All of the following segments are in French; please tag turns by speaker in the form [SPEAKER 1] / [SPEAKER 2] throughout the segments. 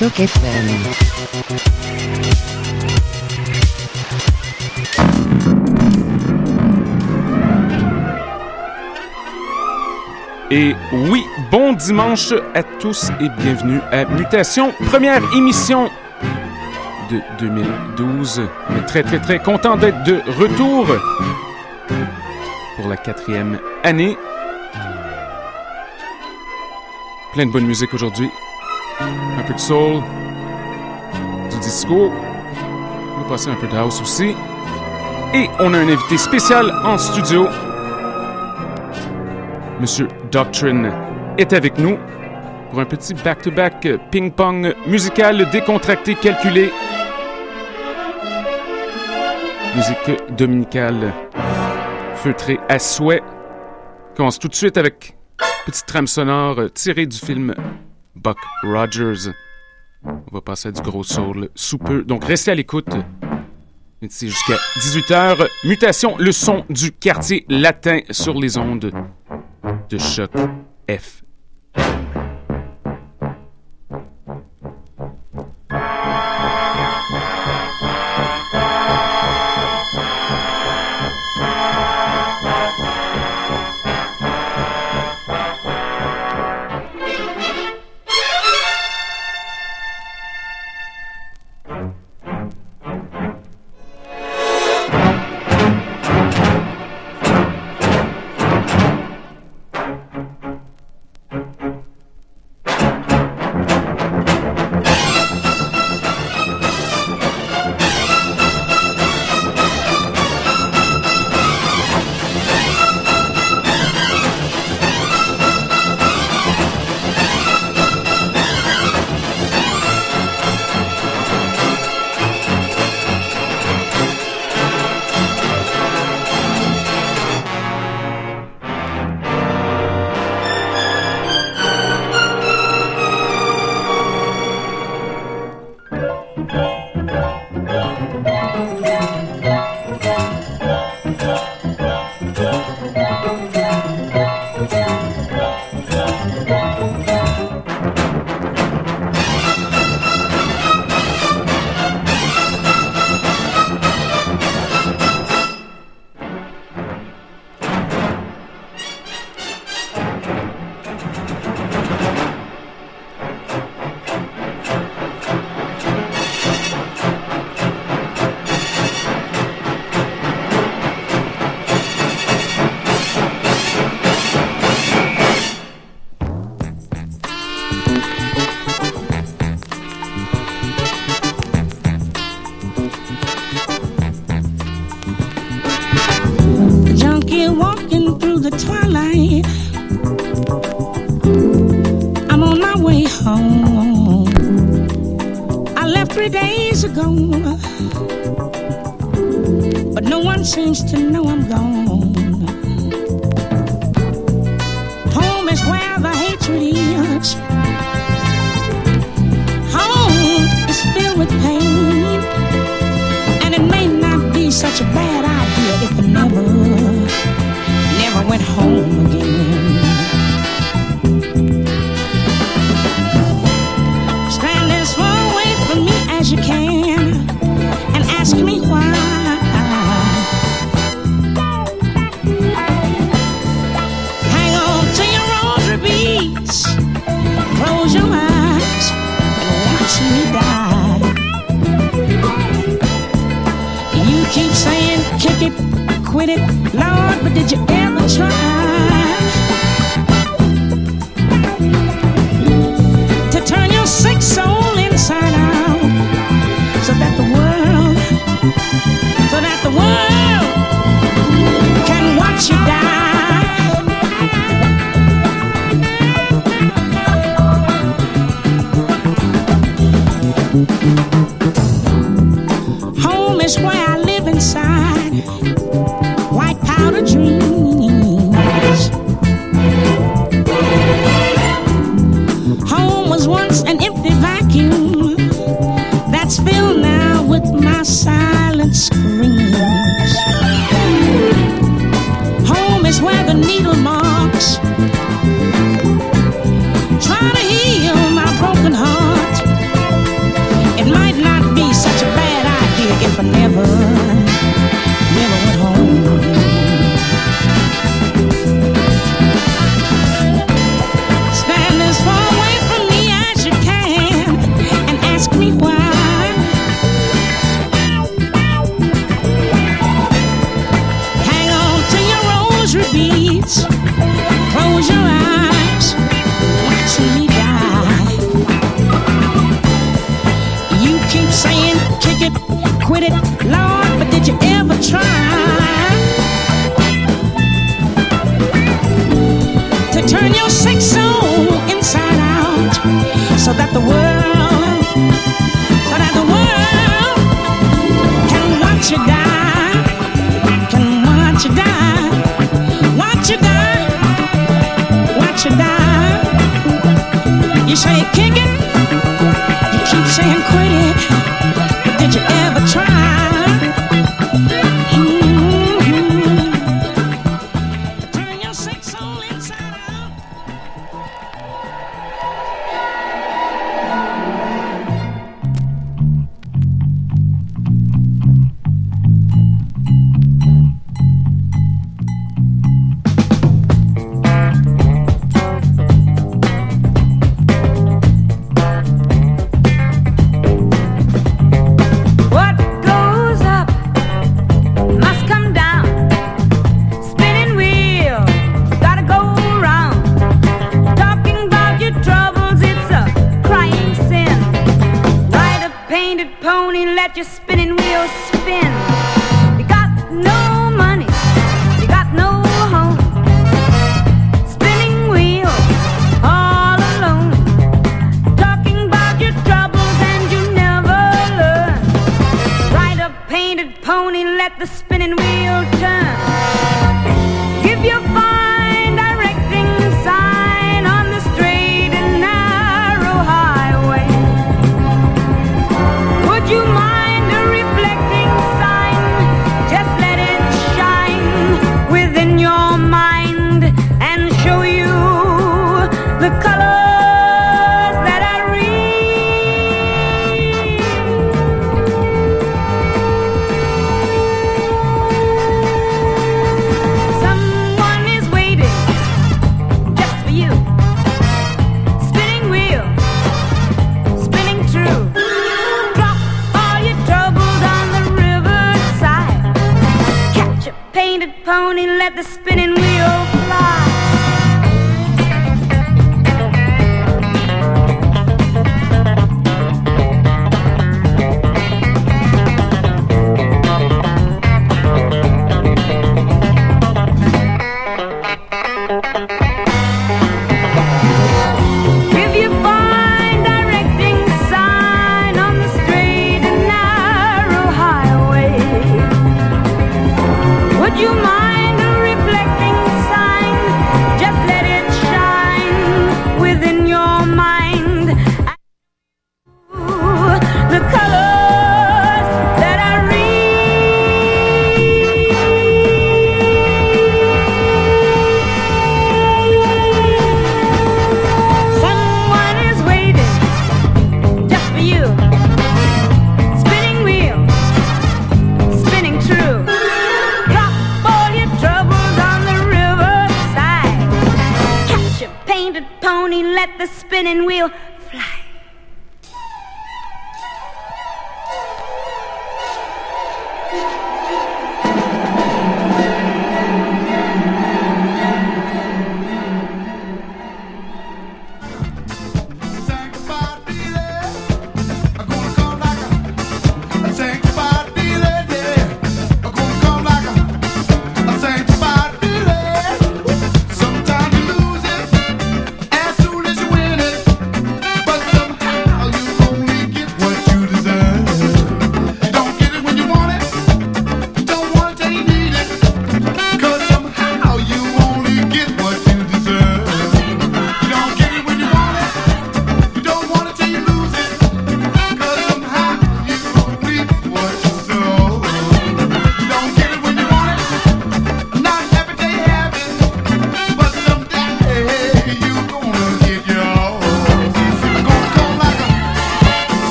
[SPEAKER 1] Et oui, bon dimanche à tous et bienvenue à Mutation, première émission de 2012. On est très très très content d'être de retour pour la quatrième année. Plein de bonne musique aujourd'hui. Peu de soul, du disco. On va passer un peu de house aussi. Et on a un invité spécial en studio. Monsieur Doctrine est avec nous pour un petit back-to-back ping-pong musical décontracté, calculé. Musique dominicale feutrée à souhait. Commence tout de suite avec petite trame sonore tirée du film Buck Rogers. On va passer à du gros soul sous peu. Donc restez à l'écoute. C'est jusqu'à 18h. Mutation, le son du quartier latin sur les ondes de choc F.
[SPEAKER 2] Mm-hmm.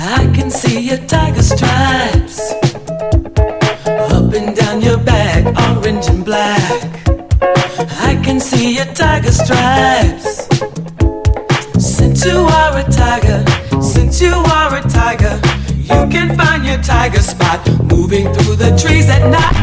[SPEAKER 2] I can see your
[SPEAKER 3] tiger stripes up and
[SPEAKER 4] down your back, orange and black. I can see your tiger stripes. Since you are a tiger, since you are a tiger, you can find your tiger spot moving through the trees at night.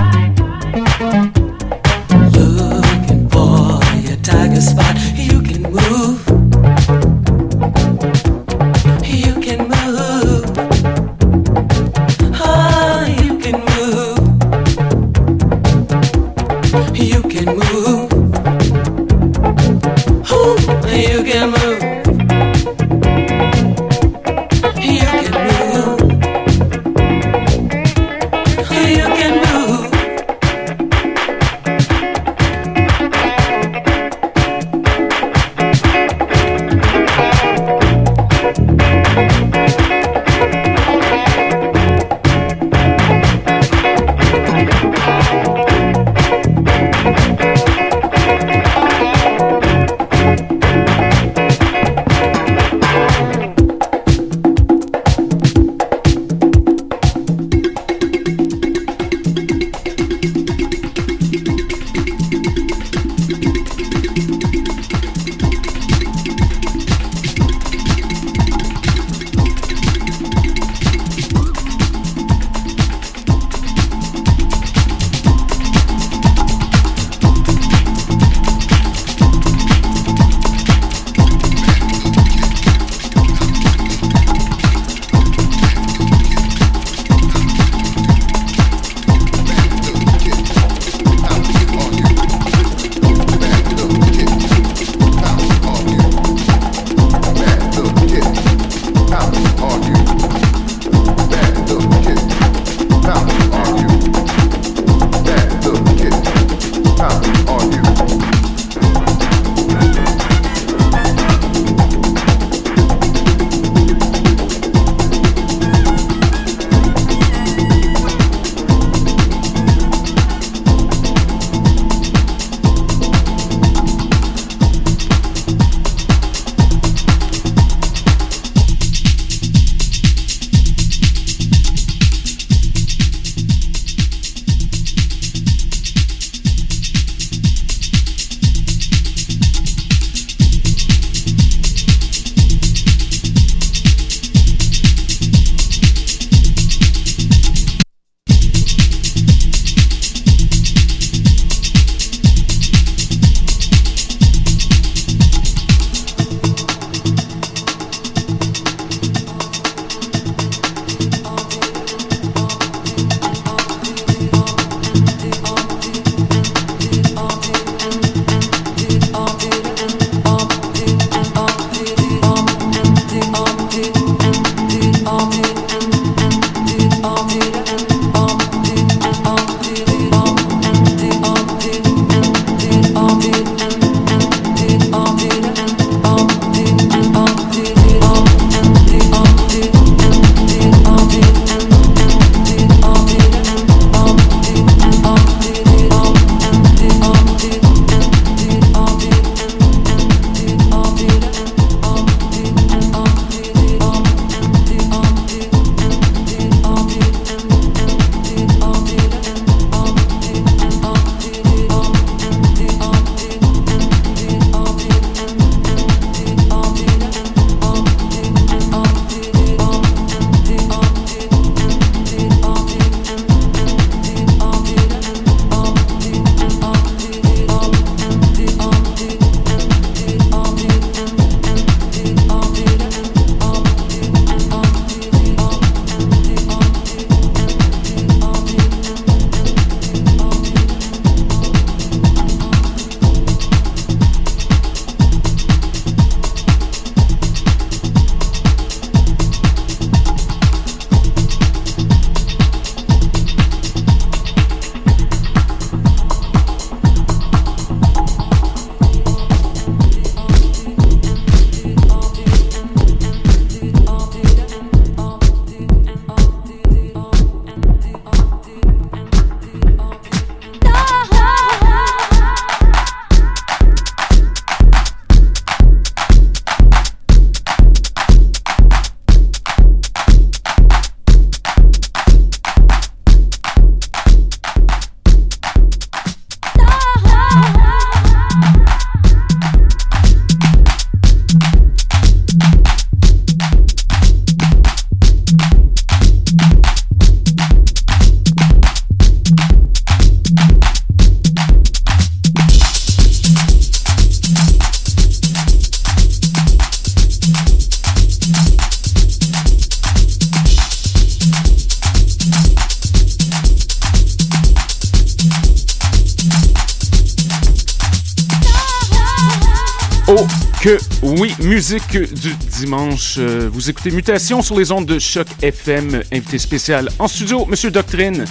[SPEAKER 1] Musique du dimanche. Euh, vous écoutez Mutation sur les ondes de Choc FM. Invité spécial en studio, Monsieur Doctrine.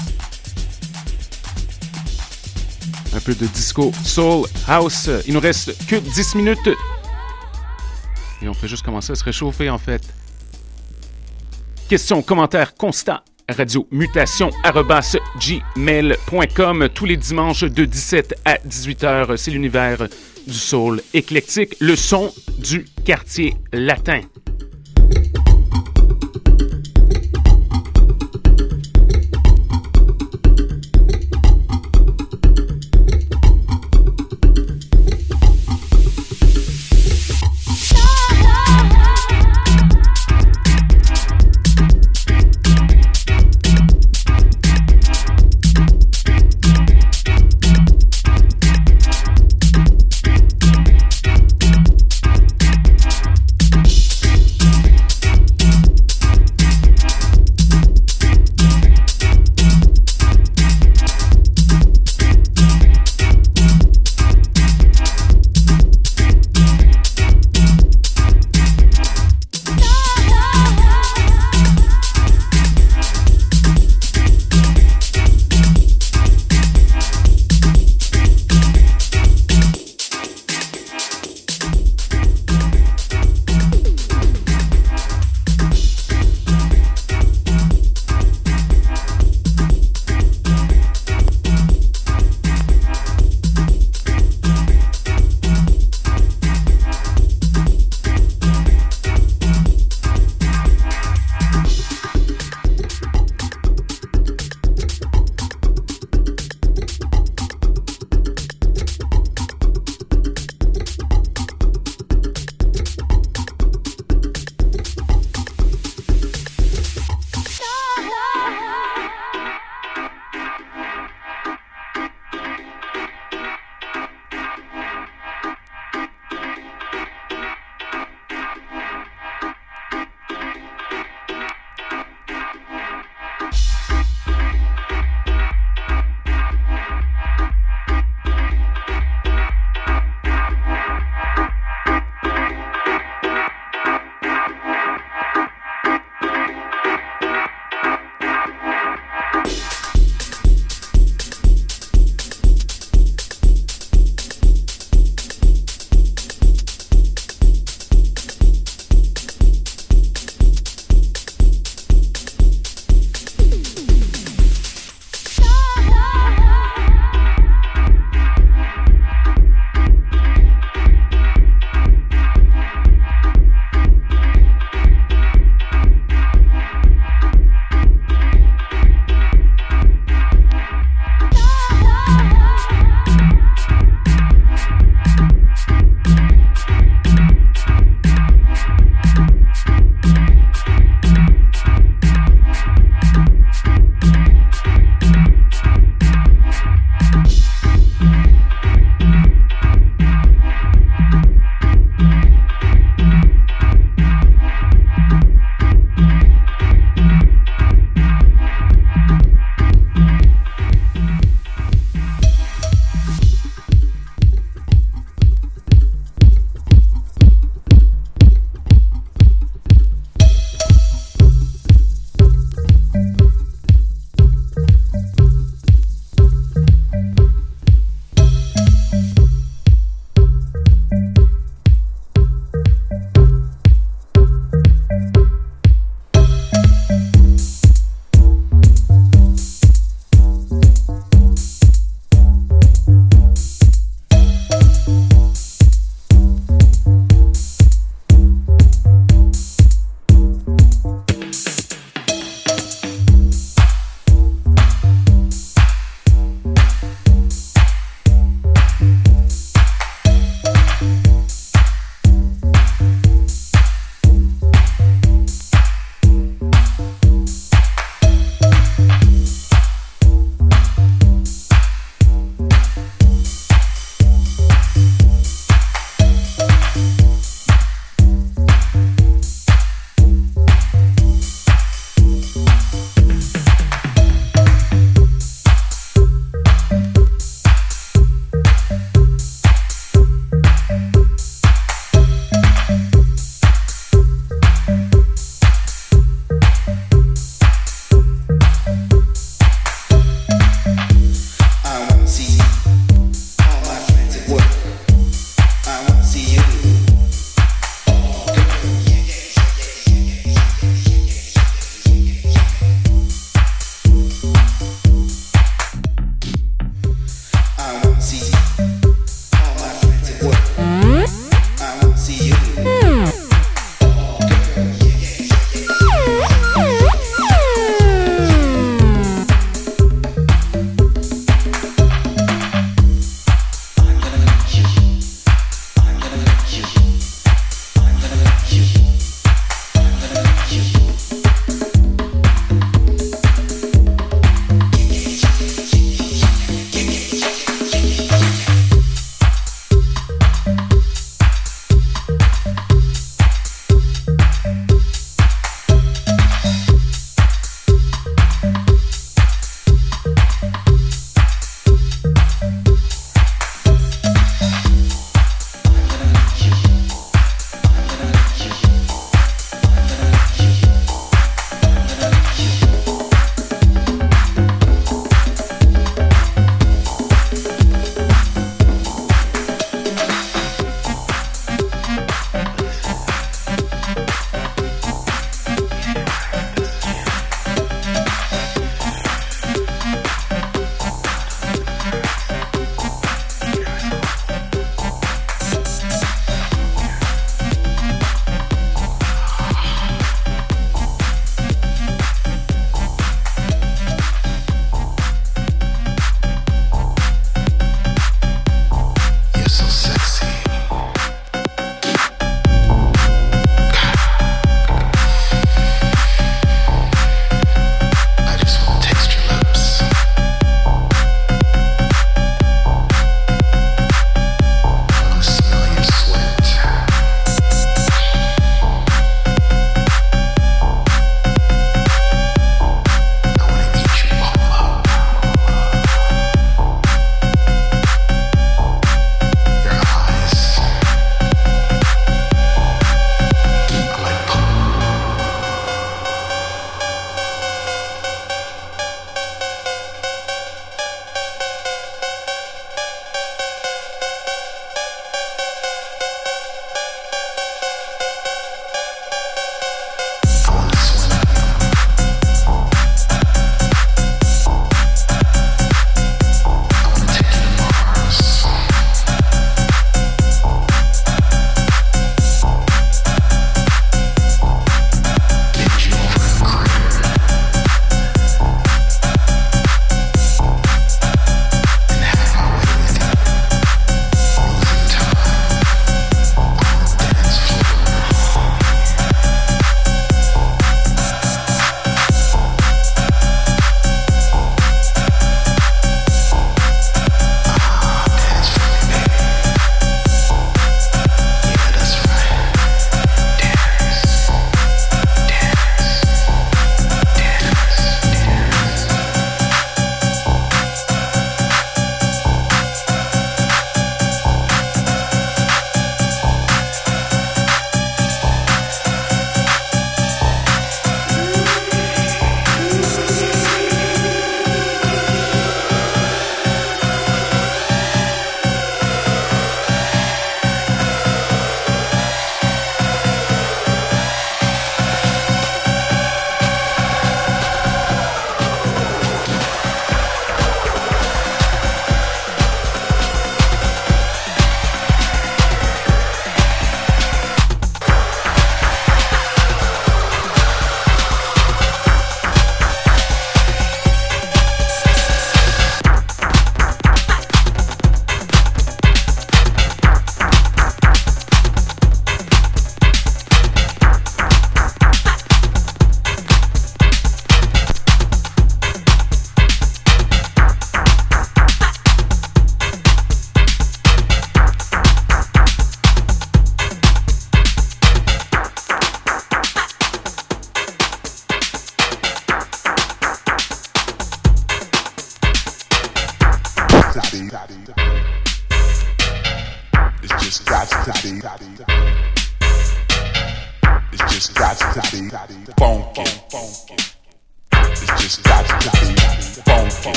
[SPEAKER 1] Un peu de disco, soul, house. Il nous reste que 10 minutes. Et on peut juste commencer à se réchauffer en fait. Questions, commentaires, constats radio mutation gmail.com tous les dimanches de 17 à 18h. C'est l'univers du soul éclectique, le son du quartier latin.